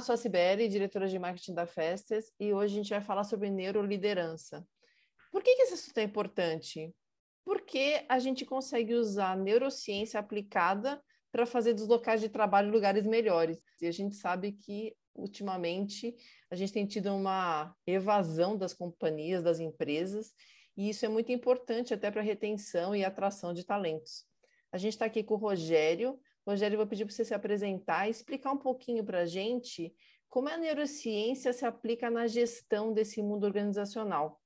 Olá, sou a Cibele, diretora de marketing da Festas, e hoje a gente vai falar sobre neuroliderança. Por que, que esse assunto é importante? Porque a gente consegue usar neurociência aplicada para fazer dos locais de trabalho lugares melhores. E a gente sabe que, ultimamente, a gente tem tido uma evasão das companhias, das empresas, e isso é muito importante até para retenção e atração de talentos. A gente está aqui com o Rogério. Rogério, vou pedir para você se apresentar e explicar um pouquinho para a gente como a neurociência se aplica na gestão desse mundo organizacional.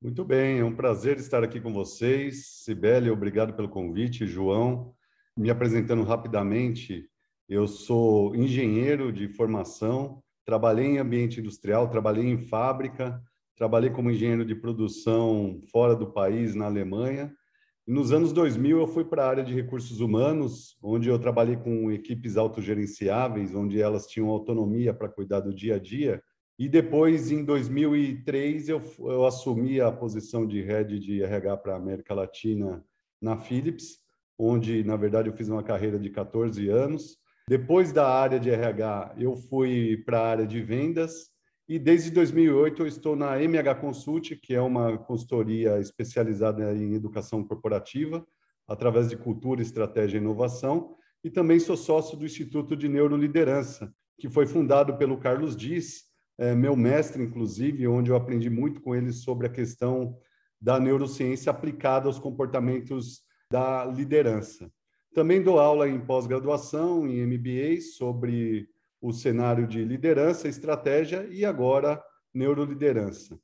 Muito bem, é um prazer estar aqui com vocês. Sibeli, obrigado pelo convite. João, me apresentando rapidamente, eu sou engenheiro de formação, trabalhei em ambiente industrial, trabalhei em fábrica, trabalhei como engenheiro de produção fora do país, na Alemanha. Nos anos 2000, eu fui para a área de recursos humanos, onde eu trabalhei com equipes autogerenciáveis, onde elas tinham autonomia para cuidar do dia a dia. E depois, em 2003, eu, eu assumi a posição de head de RH para a América Latina na Philips, onde, na verdade, eu fiz uma carreira de 14 anos. Depois da área de RH, eu fui para a área de vendas e desde 2008 eu estou na MH Consult, que é uma consultoria especializada em educação corporativa, através de cultura, estratégia e inovação, e também sou sócio do Instituto de Neuroliderança, que foi fundado pelo Carlos Dias, é, meu mestre, inclusive, onde eu aprendi muito com ele sobre a questão da neurociência aplicada aos comportamentos da liderança. Também dou aula em pós-graduação, em MBA, sobre o cenário de liderança, estratégia e agora neuroliderança.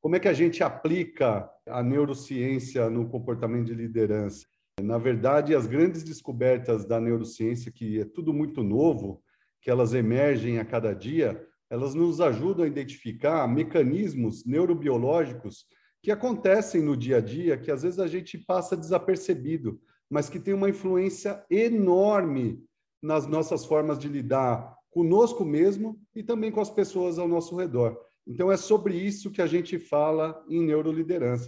Como é que a gente aplica a neurociência no comportamento de liderança? Na verdade, as grandes descobertas da neurociência, que é tudo muito novo, que elas emergem a cada dia, elas nos ajudam a identificar mecanismos neurobiológicos que acontecem no dia a dia, que às vezes a gente passa desapercebido, mas que tem uma influência enorme nas nossas formas de lidar conosco mesmo e também com as pessoas ao nosso redor. Então é sobre isso que a gente fala em neuroliderança.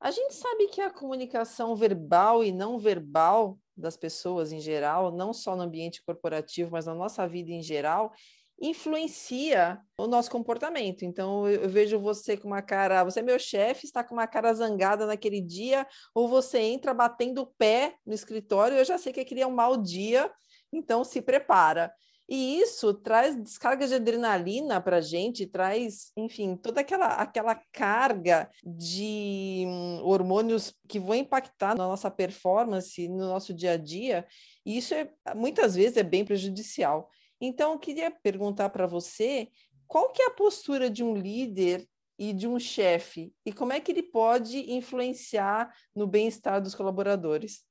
A gente sabe que a comunicação verbal e não verbal das pessoas em geral, não só no ambiente corporativo, mas na nossa vida em geral, influencia o nosso comportamento. Então, eu, vejo você com uma cara, você é meu chefe, está com uma cara zangada naquele dia, ou você entra batendo o pé no escritório, eu já sei que aquele é um mau dia, então se prepara. E isso traz descarga de adrenalina para a gente, traz, enfim, toda aquela, aquela carga de hum, hormônios que vão impactar na nossa performance, no nosso dia a dia, e isso é, muitas vezes é bem prejudicial. Então, eu queria perguntar para você qual que é a postura de um líder e de um chefe e como é que ele pode influenciar no bem-estar dos colaboradores?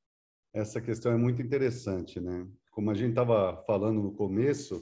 Essa questão é muito interessante, né? Como a gente estava falando no começo,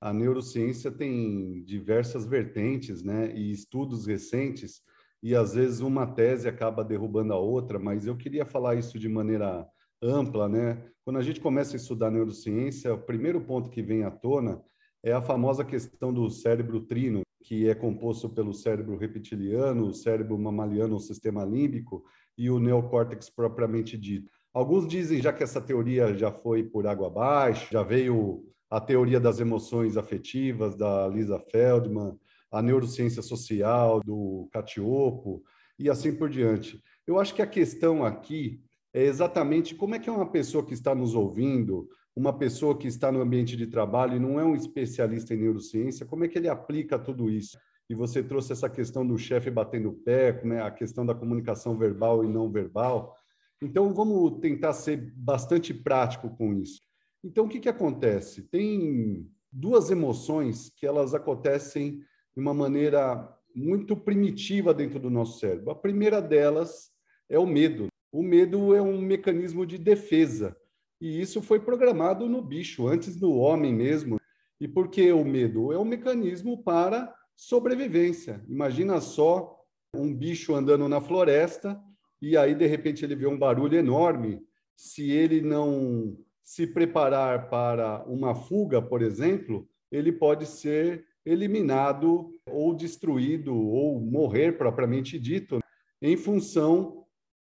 a neurociência tem diversas vertentes, né? E estudos recentes e às vezes uma tese acaba derrubando a outra, mas eu queria falar isso de maneira ampla, né? Quando a gente começa a estudar neurociência, o primeiro ponto que vem à tona é a famosa questão do cérebro trino, que é composto pelo cérebro reptiliano, o cérebro mamaliano, o sistema límbico e o neocórtex propriamente dito. Alguns dizem já que essa teoria já foi por água abaixo, já veio a teoria das emoções afetivas da Lisa Feldman, a neurociência social do Catiopo e assim por diante. Eu acho que a questão aqui é exatamente como é que uma pessoa que está nos ouvindo, uma pessoa que está no ambiente de trabalho e não é um especialista em neurociência, como é que ele aplica tudo isso? E você trouxe essa questão do chefe batendo o pé, né, a questão da comunicação verbal e não verbal. Então, vamos tentar ser bastante prático com isso. Então, o que, que acontece? Tem duas emoções que elas acontecem de uma maneira muito primitiva dentro do nosso cérebro. A primeira delas é o medo. O medo é um mecanismo de defesa. E isso foi programado no bicho, antes no homem mesmo. E por que o medo? É um mecanismo para sobrevivência. Imagina só um bicho andando na floresta e aí de repente ele vê um barulho enorme. Se ele não se preparar para uma fuga, por exemplo, ele pode ser eliminado ou destruído ou morrer propriamente dito em função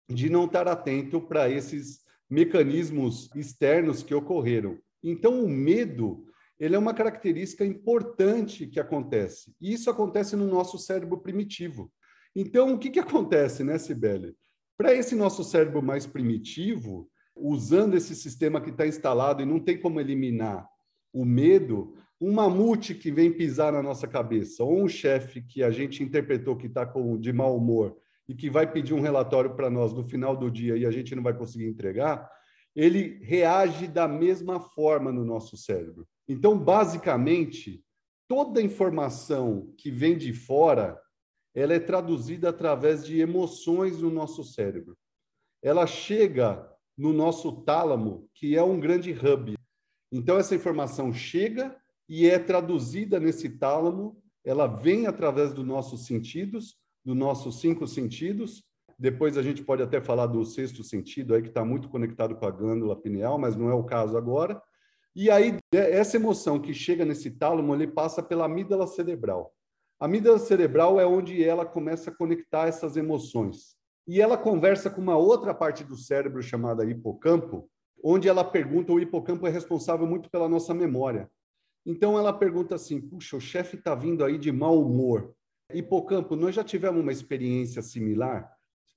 de não estar atento para esses mecanismos externos que ocorreram. Então, o medo ele é uma característica importante que acontece. E isso acontece no nosso cérebro primitivo. Então, o que, que acontece, né, Sibeli? Para esse nosso cérebro mais primitivo, usando esse sistema que está instalado e não tem como eliminar o medo, um mamute que vem pisar na nossa cabeça, ou um chefe que a gente interpretou que está de mau humor e que vai pedir um relatório para nós no final do dia e a gente não vai conseguir entregar, ele reage da mesma forma no nosso cérebro. Então, basicamente, toda informação que vem de fora, ela é traduzida através de emoções no nosso cérebro. Ela chega no nosso tálamo, que é um grande hub. Então, essa informação chega e é traduzida nesse tálamo, ela vem através dos nossos sentidos, dos nossos cinco sentidos. Depois a gente pode até falar do sexto sentido, aí que está muito conectado com a glândula pineal, mas não é o caso agora. E aí, essa emoção que chega nesse tálamo, ele passa pela amígdala cerebral. A amígdala cerebral é onde ela começa a conectar essas emoções. E ela conversa com uma outra parte do cérebro chamada hipocampo, onde ela pergunta, o hipocampo é responsável muito pela nossa memória. Então ela pergunta assim: puxa, o chefe está vindo aí de mau humor. Hipocampo, nós já tivemos uma experiência similar?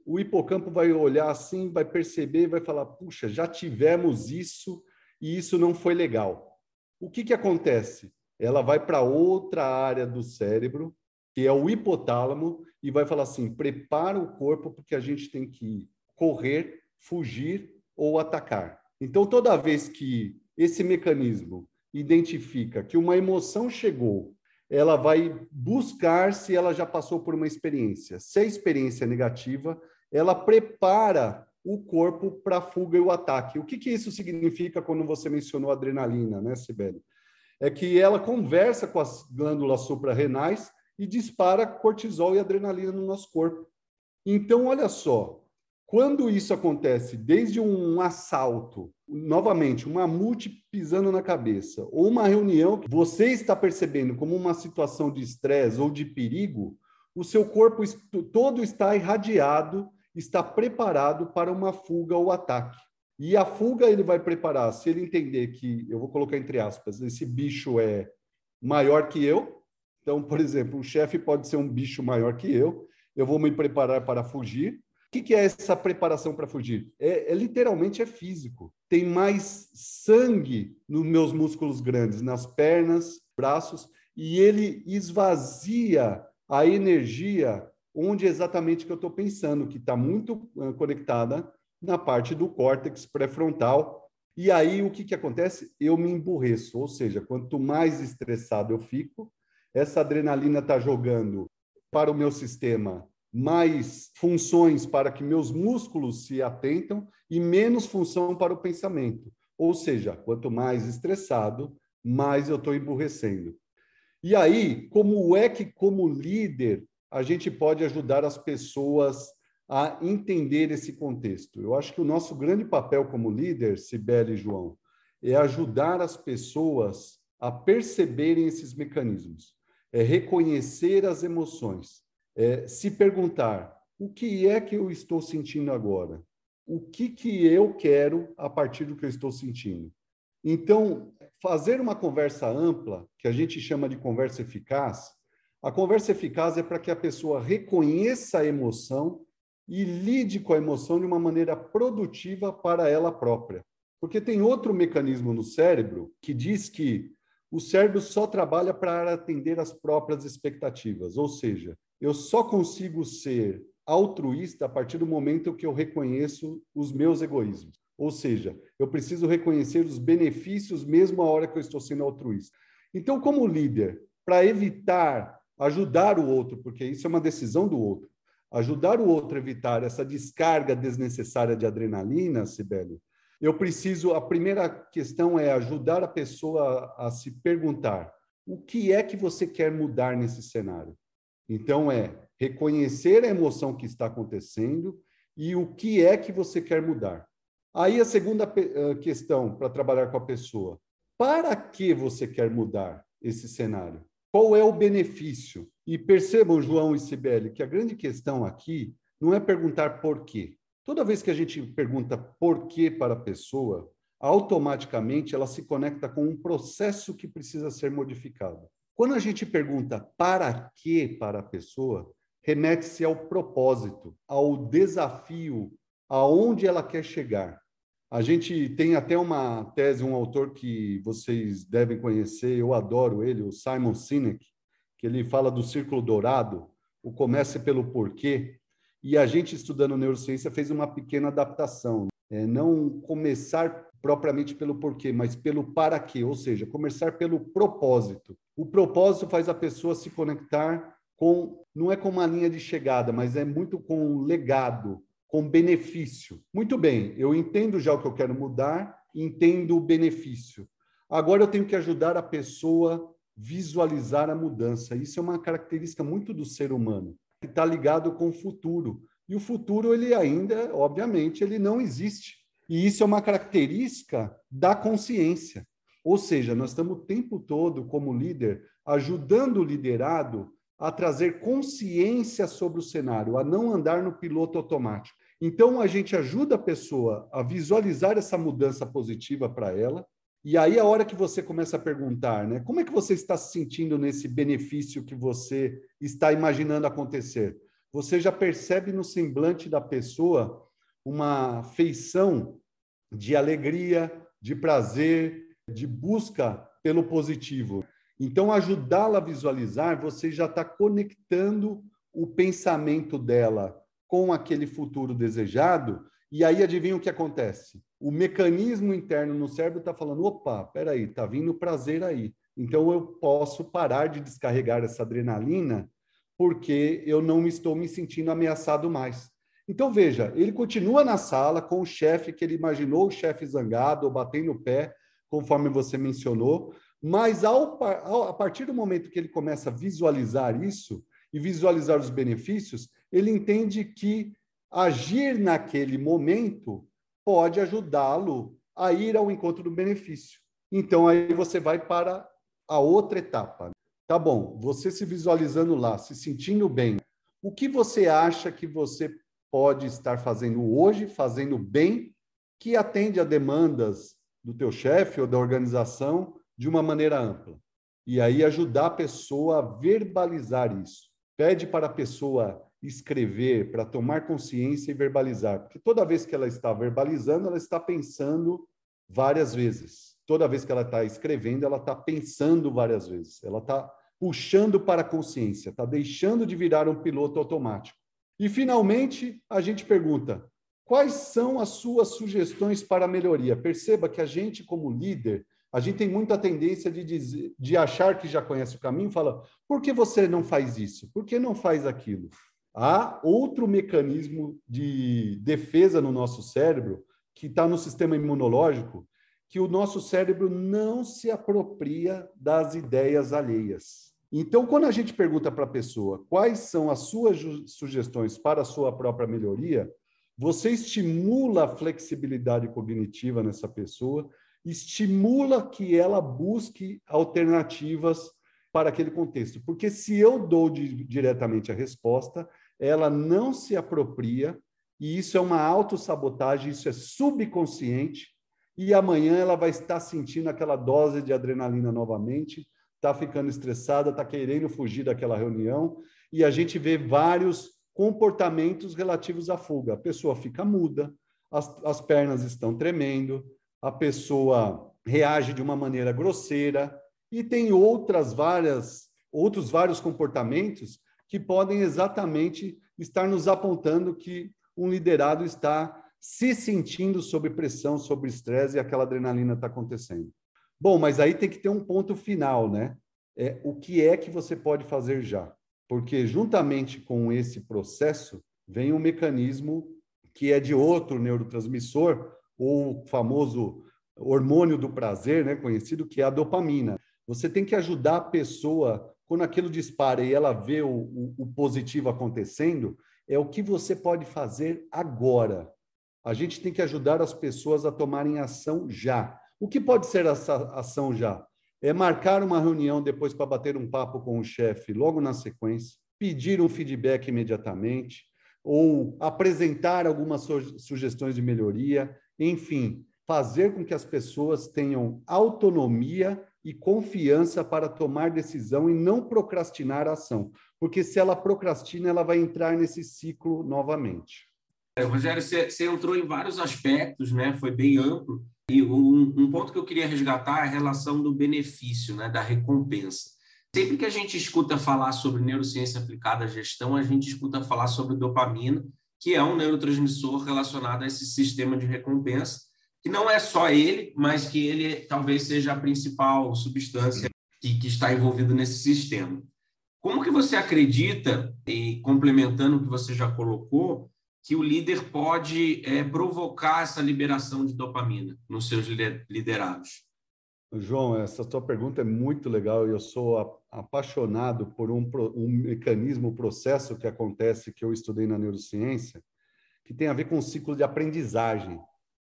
O hipocampo vai olhar assim, vai perceber, vai falar: puxa, já tivemos isso e isso não foi legal. O que, que acontece? Ela vai para outra área do cérebro, que é o hipotálamo, e vai falar assim: prepara o corpo porque a gente tem que correr, fugir ou atacar. Então, toda vez que esse mecanismo identifica que uma emoção chegou, ela vai buscar se ela já passou por uma experiência. Se a experiência é negativa, ela prepara o corpo para a fuga e o ataque. O que, que isso significa quando você mencionou adrenalina, né, Sibeli? É que ela conversa com as glândulas suprarrenais e dispara cortisol e adrenalina no nosso corpo. Então, olha só, quando isso acontece, desde um assalto, novamente, uma multi pisando na cabeça, ou uma reunião que você está percebendo como uma situação de estresse ou de perigo, o seu corpo todo está irradiado, está preparado para uma fuga ou ataque. E a fuga ele vai preparar, se ele entender que, eu vou colocar entre aspas, esse bicho é maior que eu. Então, por exemplo, o chefe pode ser um bicho maior que eu. Eu vou me preparar para fugir. O que, que é essa preparação para fugir? É, é, literalmente é físico. Tem mais sangue nos meus músculos grandes, nas pernas, braços, e ele esvazia a energia onde exatamente que eu estou pensando, que está muito uh, conectada na parte do córtex pré-frontal. E aí o que, que acontece? Eu me emburreço, ou seja, quanto mais estressado eu fico, essa adrenalina está jogando para o meu sistema mais funções para que meus músculos se atentam e menos função para o pensamento. Ou seja, quanto mais estressado, mais eu estou emburrecendo. E aí, como é que, como líder, a gente pode ajudar as pessoas a entender esse contexto? Eu acho que o nosso grande papel como líder, Sibeli e João, é ajudar as pessoas a perceberem esses mecanismos, é reconhecer as emoções, é, se perguntar o que é que eu estou sentindo agora? O que, que eu quero a partir do que eu estou sentindo? Então, fazer uma conversa ampla, que a gente chama de conversa eficaz, a conversa eficaz é para que a pessoa reconheça a emoção e lide com a emoção de uma maneira produtiva para ela própria. Porque tem outro mecanismo no cérebro que diz que o cérebro só trabalha para atender as próprias expectativas, ou seja, eu só consigo ser altruísta a partir do momento que eu reconheço os meus egoísmos. Ou seja, eu preciso reconhecer os benefícios mesmo a hora que eu estou sendo altruísta. Então, como líder, para evitar ajudar o outro, porque isso é uma decisão do outro, ajudar o outro a evitar essa descarga desnecessária de adrenalina, Sibeli, eu preciso. A primeira questão é ajudar a pessoa a se perguntar: o que é que você quer mudar nesse cenário? Então, é reconhecer a emoção que está acontecendo e o que é que você quer mudar. Aí a segunda questão para trabalhar com a pessoa: para que você quer mudar esse cenário? Qual é o benefício? E percebam, João e Sibeli, que a grande questão aqui não é perguntar por quê. Toda vez que a gente pergunta por quê para a pessoa, automaticamente ela se conecta com um processo que precisa ser modificado. Quando a gente pergunta para quê para a pessoa, remete-se ao propósito, ao desafio, aonde ela quer chegar. A gente tem até uma tese, um autor que vocês devem conhecer, eu adoro ele, o Simon Sinek, que ele fala do círculo dourado, o comece pelo porquê. E a gente, estudando neurociência, fez uma pequena adaptação. É, não começar propriamente pelo porquê, mas pelo para quê, ou seja, começar pelo propósito. O propósito faz a pessoa se conectar com, não é com uma linha de chegada, mas é muito com legado, com benefício. Muito bem, eu entendo já o que eu quero mudar, entendo o benefício. Agora eu tenho que ajudar a pessoa visualizar a mudança. Isso é uma característica muito do ser humano, que está ligado com o futuro. E o futuro, ele ainda, obviamente, ele não existe. E isso é uma característica da consciência. Ou seja, nós estamos o tempo todo, como líder, ajudando o liderado a trazer consciência sobre o cenário, a não andar no piloto automático. Então, a gente ajuda a pessoa a visualizar essa mudança positiva para ela. E aí, a hora que você começa a perguntar, né, como é que você está se sentindo nesse benefício que você está imaginando acontecer? Você já percebe no semblante da pessoa uma feição de alegria, de prazer, de busca pelo positivo. Então, ajudá-la a visualizar, você já está conectando o pensamento dela com aquele futuro desejado, e aí adivinha o que acontece? O mecanismo interno no cérebro está falando: opa, peraí, está vindo prazer aí. Então eu posso parar de descarregar essa adrenalina porque eu não estou me sentindo ameaçado mais. Então veja, ele continua na sala com o chefe que ele imaginou, o chefe zangado, ou batendo o pé, conforme você mencionou, mas ao, ao, a partir do momento que ele começa a visualizar isso e visualizar os benefícios, ele entende que agir naquele momento pode ajudá-lo a ir ao encontro do benefício. Então aí você vai para a outra etapa. Tá bom, você se visualizando lá, se sentindo bem. O que você acha que você pode estar fazendo hoje, fazendo bem, que atende a demandas do teu chefe ou da organização de uma maneira ampla. E aí ajudar a pessoa a verbalizar isso. Pede para a pessoa escrever, para tomar consciência e verbalizar. Porque toda vez que ela está verbalizando, ela está pensando várias vezes. Toda vez que ela está escrevendo, ela está pensando várias vezes. Ela está puxando para a consciência, está deixando de virar um piloto automático. E, finalmente, a gente pergunta: quais são as suas sugestões para melhoria? Perceba que a gente, como líder, a gente tem muita tendência de, dizer, de achar que já conhece o caminho, fala, por que você não faz isso? Por que não faz aquilo? Há outro mecanismo de defesa no nosso cérebro, que está no sistema imunológico, que o nosso cérebro não se apropria das ideias alheias. Então, quando a gente pergunta para a pessoa quais são as suas sugestões para a sua própria melhoria, você estimula a flexibilidade cognitiva nessa pessoa, estimula que ela busque alternativas para aquele contexto. Porque se eu dou de, diretamente a resposta, ela não se apropria, e isso é uma autossabotagem, isso é subconsciente, e amanhã ela vai estar sentindo aquela dose de adrenalina novamente, está ficando estressada, está querendo fugir daquela reunião, e a gente vê vários comportamentos relativos à fuga. A pessoa fica muda, as, as pernas estão tremendo, a pessoa reage de uma maneira grosseira e tem outras várias outros vários comportamentos que podem exatamente estar nos apontando que um liderado está se sentindo sob pressão, sob estresse e aquela adrenalina está acontecendo. Bom, mas aí tem que ter um ponto final, né? É, o que é que você pode fazer já? Porque juntamente com esse processo vem um mecanismo que é de outro neurotransmissor, ou o famoso hormônio do prazer, né, conhecido, que é a dopamina. Você tem que ajudar a pessoa, quando aquilo dispara e ela vê o, o, o positivo acontecendo, é o que você pode fazer agora. A gente tem que ajudar as pessoas a tomarem ação já. O que pode ser essa ação já? É marcar uma reunião depois para bater um papo com o chefe logo na sequência, pedir um feedback imediatamente, ou apresentar algumas sugestões de melhoria, enfim, fazer com que as pessoas tenham autonomia e confiança para tomar decisão e não procrastinar a ação. Porque se ela procrastina, ela vai entrar nesse ciclo novamente. É, Rogério, você, você, entrou em vários aspectos, né? Foi bem amplo. E um, um, ponto que eu queria resgatar é a relação do benefício, né? Da recompensa. Sempre que a gente escuta falar sobre neurociência aplicada à gestão, a gente escuta falar sobre dopamina, que é um neurotransmissor relacionado a esse sistema de recompensa, que não é só ele, mas que ele talvez seja a principal substância que, que está envolvida nesse sistema. Como que você acredita, e complementando o que você já colocou, que o líder pode é, provocar essa liberação de dopamina nos seus liderados? João, essa sua pergunta é muito legal e eu sou apaixonado por um, um mecanismo, um processo que acontece que eu estudei na neurociência, que tem a ver com o ciclo de aprendizagem.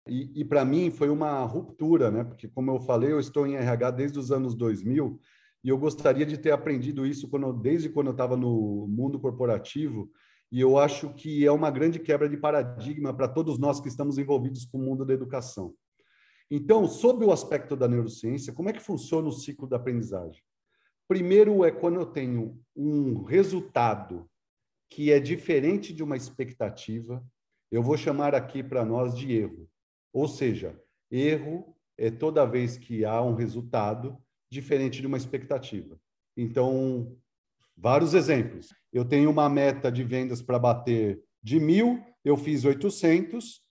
E, e para mim foi uma ruptura, né? Porque, como eu falei, eu estou em RH desde os anos 2000 e eu gostaria de ter aprendido isso quando, desde quando eu estava no mundo corporativo e eu acho que é uma grande quebra de paradigma para todos nós que estamos envolvidos com o mundo da educação. Então, sob o aspecto da neurociência, como é que funciona o ciclo da aprendizagem? Primeiro é quando eu tenho um resultado que é diferente de uma expectativa, eu vou chamar aqui para nós de erro. Ou seja, erro é toda vez que há um resultado diferente de uma expectativa. Então, vários exemplos. Eu tenho uma meta de vendas para bater de mil, eu fiz 800,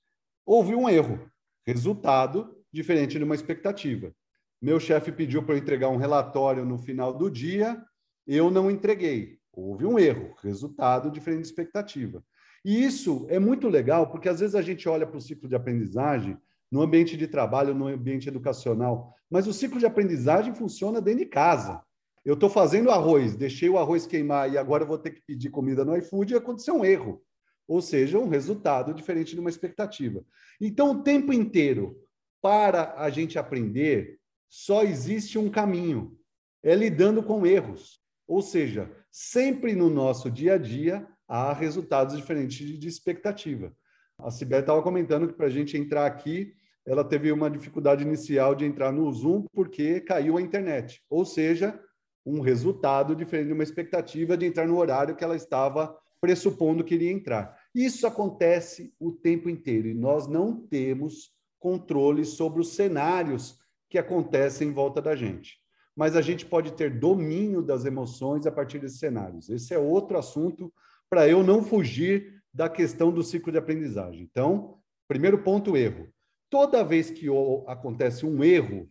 houve um erro. Resultado diferente de uma expectativa. Meu chefe pediu para eu entregar um relatório no final do dia, eu não entreguei. Houve um erro. Resultado diferente de expectativa. E isso é muito legal, porque às vezes a gente olha para o ciclo de aprendizagem no ambiente de trabalho, no ambiente educacional, mas o ciclo de aprendizagem funciona dentro de casa. Eu estou fazendo arroz, deixei o arroz queimar e agora vou ter que pedir comida no iFood e aconteceu um erro. Ou seja, um resultado diferente de uma expectativa. Então, o tempo inteiro, para a gente aprender, só existe um caminho: é lidando com erros. Ou seja, sempre no nosso dia a dia há resultados diferentes de expectativa. A Sibeli estava comentando que para a gente entrar aqui, ela teve uma dificuldade inicial de entrar no Zoom porque caiu a internet. Ou seja, um resultado diferente de uma expectativa de entrar no horário que ela estava pressupondo que iria entrar. Isso acontece o tempo inteiro e nós não temos controle sobre os cenários que acontecem em volta da gente. Mas a gente pode ter domínio das emoções a partir desses cenários. Esse é outro assunto para eu não fugir da questão do ciclo de aprendizagem. Então, primeiro ponto, erro. Toda vez que acontece um erro,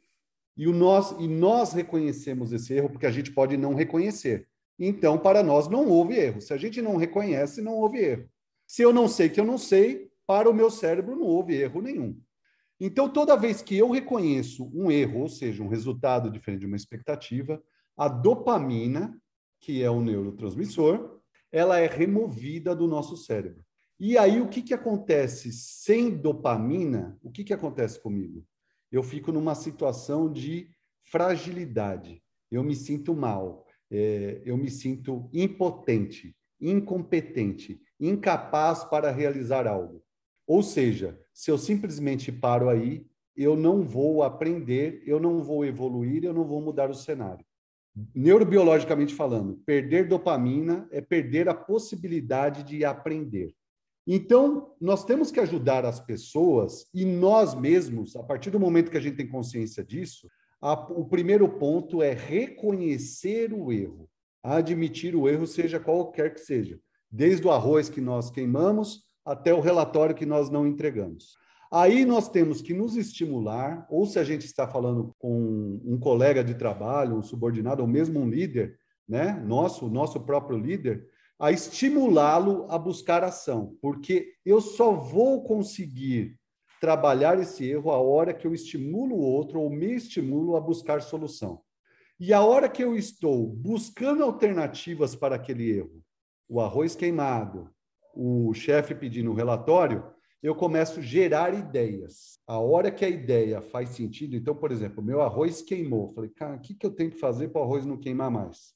e, nós, e nós reconhecemos esse erro, porque a gente pode não reconhecer. Então, para nós, não houve erro. Se a gente não reconhece, não houve erro. Se eu não sei que eu não sei, para o meu cérebro não houve erro nenhum. Então, toda vez que eu reconheço um erro, ou seja, um resultado diferente de uma expectativa, a dopamina, que é o neurotransmissor, ela é removida do nosso cérebro. E aí, o que, que acontece sem dopamina? O que, que acontece comigo? eu fico numa situação de fragilidade. Eu me sinto mal, é, eu me sinto impotente, incompetente, incapaz para realizar algo. Ou seja, se eu simplesmente paro aí, eu não vou aprender, eu não vou evoluir, eu não vou mudar o cenário. Neurobiologicamente falando, perder dopamina é perder a possibilidade de aprender. Então, nós temos que ajudar as pessoas e nós mesmos, a partir do momento que a gente tem consciência disso, a, o primeiro ponto é reconhecer o erro, admitir o erro, seja qualquer que seja, desde o arroz que nós queimamos até o relatório que nós não entregamos. Aí nós temos que nos estimular, ou se a gente está falando com um colega de trabalho, um subordinado, ou mesmo um líder, né? Nosso, nosso próprio líder, a estimulá-lo a buscar ação, porque eu só vou conseguir trabalhar esse erro a hora que eu estimulo o outro ou me estimulo a buscar solução. E a hora que eu estou buscando alternativas para aquele erro, o arroz queimado, o chefe pedindo um relatório, eu começo a gerar ideias. A hora que a ideia faz sentido, então, por exemplo, meu arroz queimou. Falei, cara, o que, que eu tenho que fazer para o arroz não queimar mais?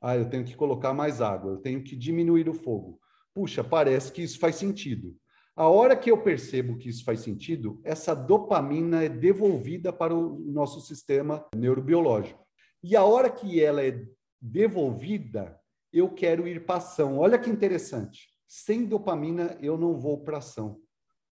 Ah, eu tenho que colocar mais água, eu tenho que diminuir o fogo. Puxa, parece que isso faz sentido. A hora que eu percebo que isso faz sentido, essa dopamina é devolvida para o nosso sistema neurobiológico. E a hora que ela é devolvida, eu quero ir para ação. Olha que interessante. Sem dopamina, eu não vou para ação.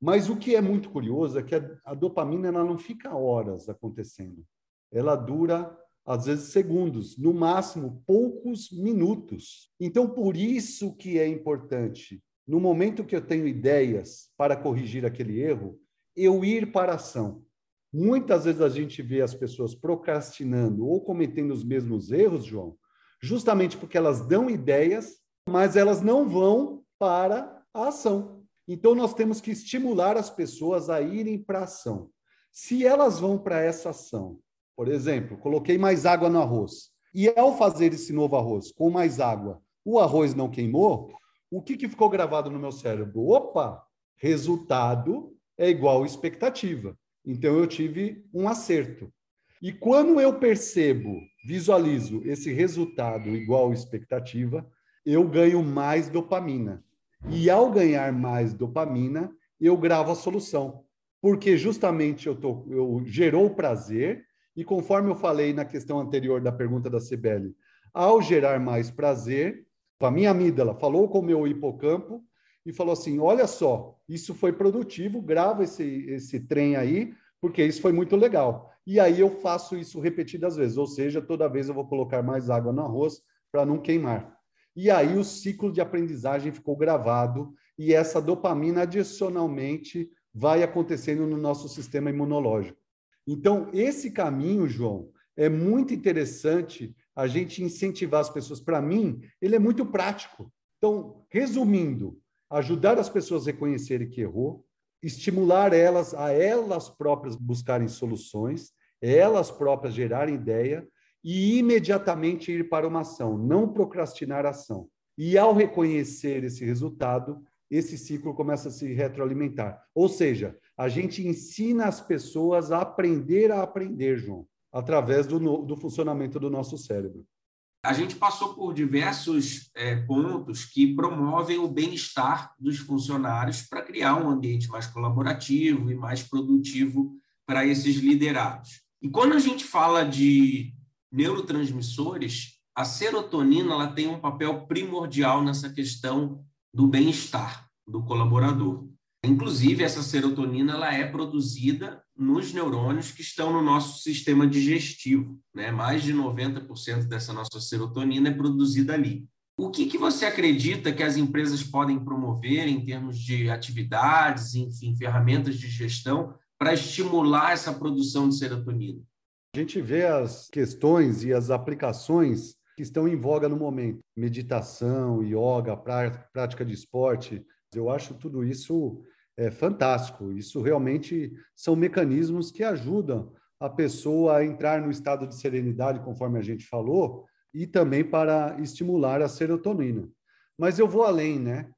Mas o que é muito curioso é que a, a dopamina ela não fica horas acontecendo. Ela dura, às vezes, segundos, no máximo, poucos minutos. Então, por isso que é importante, no momento que eu tenho ideias para corrigir aquele erro, eu ir para a ação. Muitas vezes a gente vê as pessoas procrastinando ou cometendo os mesmos erros, João, justamente porque elas dão ideias, mas elas não vão para a ação. Então, nós temos que estimular as pessoas a irem para a ação. Se elas vão para essa ação, por exemplo, coloquei mais água no arroz, e ao fazer esse novo arroz com mais água, o arroz não queimou, o que, que ficou gravado no meu cérebro? Opa, resultado é igual expectativa. Então, eu tive um acerto. E quando eu percebo, visualizo esse resultado igual expectativa, eu ganho mais dopamina. E ao ganhar mais dopamina, eu gravo a solução. Porque justamente eu, tô, eu gerou prazer, e conforme eu falei na questão anterior da pergunta da Cibele, ao gerar mais prazer, a minha amígdala falou com o meu hipocampo e falou assim: olha só, isso foi produtivo, grava esse, esse trem aí, porque isso foi muito legal. E aí eu faço isso repetidas vezes, ou seja, toda vez eu vou colocar mais água no arroz para não queimar. E aí o ciclo de aprendizagem ficou gravado e essa dopamina adicionalmente vai acontecendo no nosso sistema imunológico. Então, esse caminho, João, é muito interessante a gente incentivar as pessoas. Para mim, ele é muito prático. Então, resumindo, ajudar as pessoas a reconhecerem que errou, estimular elas a elas próprias buscarem soluções, elas próprias gerarem ideia e imediatamente ir para uma ação, não procrastinar a ação. E ao reconhecer esse resultado, esse ciclo começa a se retroalimentar. Ou seja, a gente ensina as pessoas a aprender a aprender, João, através do, do funcionamento do nosso cérebro. A gente passou por diversos é, pontos que promovem o bem-estar dos funcionários para criar um ambiente mais colaborativo e mais produtivo para esses liderados. E quando a gente fala de neurotransmissores, a serotonina ela tem um papel primordial nessa questão do bem-estar do colaborador. Inclusive, essa serotonina ela é produzida nos neurônios que estão no nosso sistema digestivo. Né? Mais de 90% dessa nossa serotonina é produzida ali. O que, que você acredita que as empresas podem promover em termos de atividades, enfim, ferramentas de gestão para estimular essa produção de serotonina? A gente vê as questões e as aplicações que estão em voga no momento. Meditação, yoga, prática de esporte. Eu acho tudo isso é fantástico. Isso realmente são mecanismos que ajudam a pessoa a entrar no estado de serenidade, conforme a gente falou, e também para estimular a serotonina. Mas eu vou além, né?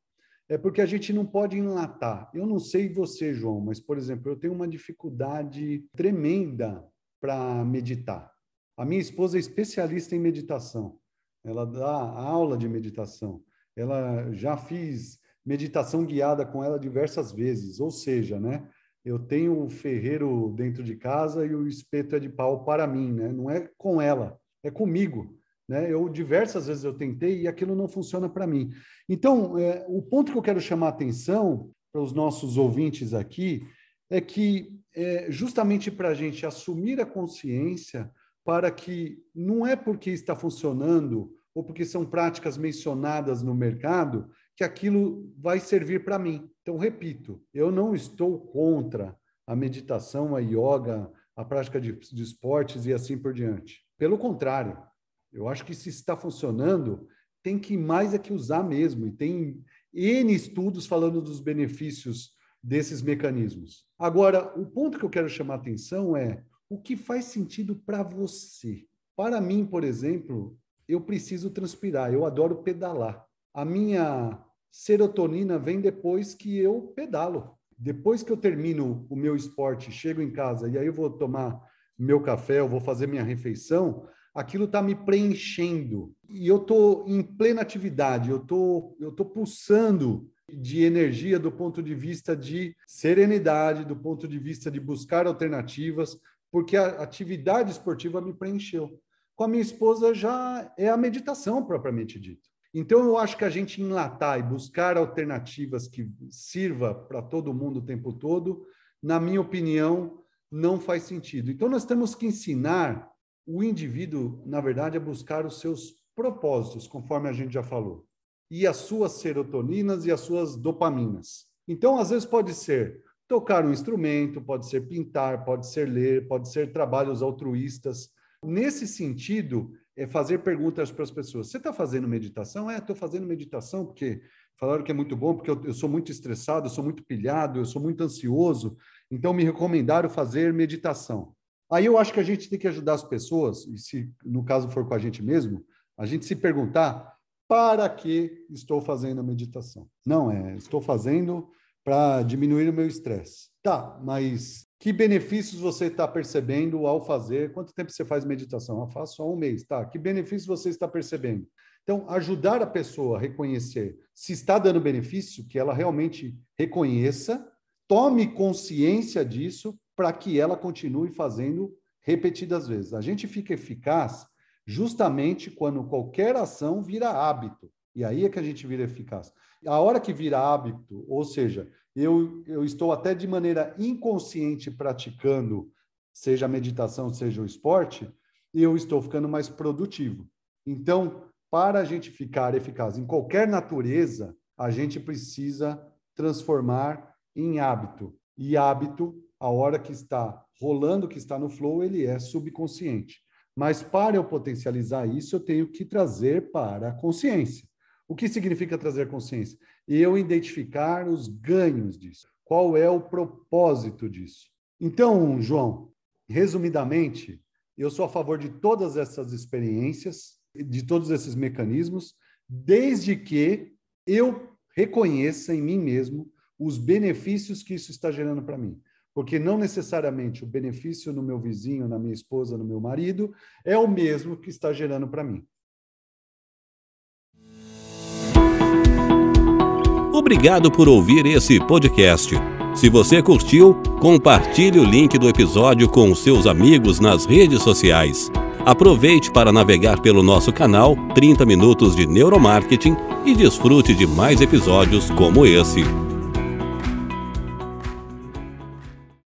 É porque a gente não pode enlatar. Eu não sei você, João, mas, por exemplo, eu tenho uma dificuldade tremenda para meditar. A minha esposa é especialista em meditação. Ela dá aula de meditação. Ela já fiz meditação guiada com ela diversas vezes, ou seja, né? Eu tenho o ferreiro dentro de casa e o espeto é de pau para mim, né? Não é com ela, é comigo, né? Eu diversas vezes eu tentei e aquilo não funciona para mim. Então, é, o ponto que eu quero chamar a atenção para os nossos ouvintes aqui é que é justamente para a gente assumir a consciência para que não é porque está funcionando ou porque são práticas mencionadas no mercado que aquilo vai servir para mim. Então, repito, eu não estou contra a meditação, a yoga, a prática de, de esportes e assim por diante. Pelo contrário, eu acho que se está funcionando, tem que mais é que usar mesmo. E tem N estudos falando dos benefícios desses mecanismos. Agora, o ponto que eu quero chamar a atenção é o que faz sentido para você. Para mim, por exemplo, eu preciso transpirar, eu adoro pedalar. A minha serotonina vem depois que eu pedalo. Depois que eu termino o meu esporte, chego em casa e aí eu vou tomar meu café, eu vou fazer minha refeição, aquilo está me preenchendo. E eu estou em plena atividade, eu tô, estou tô pulsando de energia do ponto de vista de serenidade, do ponto de vista de buscar alternativas, porque a atividade esportiva me preencheu. Com a minha esposa já é a meditação propriamente dito. Então eu acho que a gente enlatar e buscar alternativas que sirva para todo mundo o tempo todo, na minha opinião, não faz sentido. Então nós temos que ensinar o indivíduo, na verdade, a buscar os seus propósitos, conforme a gente já falou e as suas serotoninas e as suas dopaminas. Então, às vezes, pode ser tocar um instrumento, pode ser pintar, pode ser ler, pode ser trabalhos altruístas. Nesse sentido, é fazer perguntas para as pessoas. Você está fazendo meditação? É, estou fazendo meditação porque falaram que é muito bom, porque eu, eu, sou muito estressado, eu sou muito pilhado, eu sou muito ansioso, então me recomendaram fazer meditação. Aí eu acho que a gente tem que ajudar as pessoas, e se no caso for com a gente mesmo, a gente se perguntar para que estou fazendo a meditação? Não é, estou fazendo para diminuir o meu estresse. Tá, mas que benefícios você está percebendo ao fazer? Quanto tempo você faz meditação? Eu faço há um mês, tá? Que benefícios você está percebendo? Então, ajudar a pessoa a reconhecer se está dando benefício, que ela realmente reconheça, tome consciência disso para que ela continue fazendo repetidas vezes. A gente fica eficaz justamente quando qualquer ação vira hábito. E aí é que a gente vira eficaz. A hora que vira hábito, ou seja, eu, eu estou até de maneira inconsciente praticando, seja a meditação, seja o esporte, eu estou ficando mais produtivo. Então, para a gente ficar eficaz em qualquer natureza, a gente precisa transformar em hábito. E hábito, a hora que está rolando, que está no flow, ele é subconsciente. Mas para eu potencializar isso, eu tenho que trazer para a consciência. O que significa trazer consciência? Eu identificar os ganhos disso. Qual é o propósito disso? Então, João, resumidamente, eu sou a favor de todas essas experiências, de todos esses mecanismos, desde que eu reconheça em mim mesmo os benefícios que isso está gerando para mim porque não necessariamente o benefício no meu vizinho, na minha esposa, no meu marido, é o mesmo que está gerando para mim. Obrigado por ouvir esse podcast. Se você curtiu, compartilhe o link do episódio com seus amigos nas redes sociais. Aproveite para navegar pelo nosso canal 30 Minutos de Neuromarketing e desfrute de mais episódios como esse.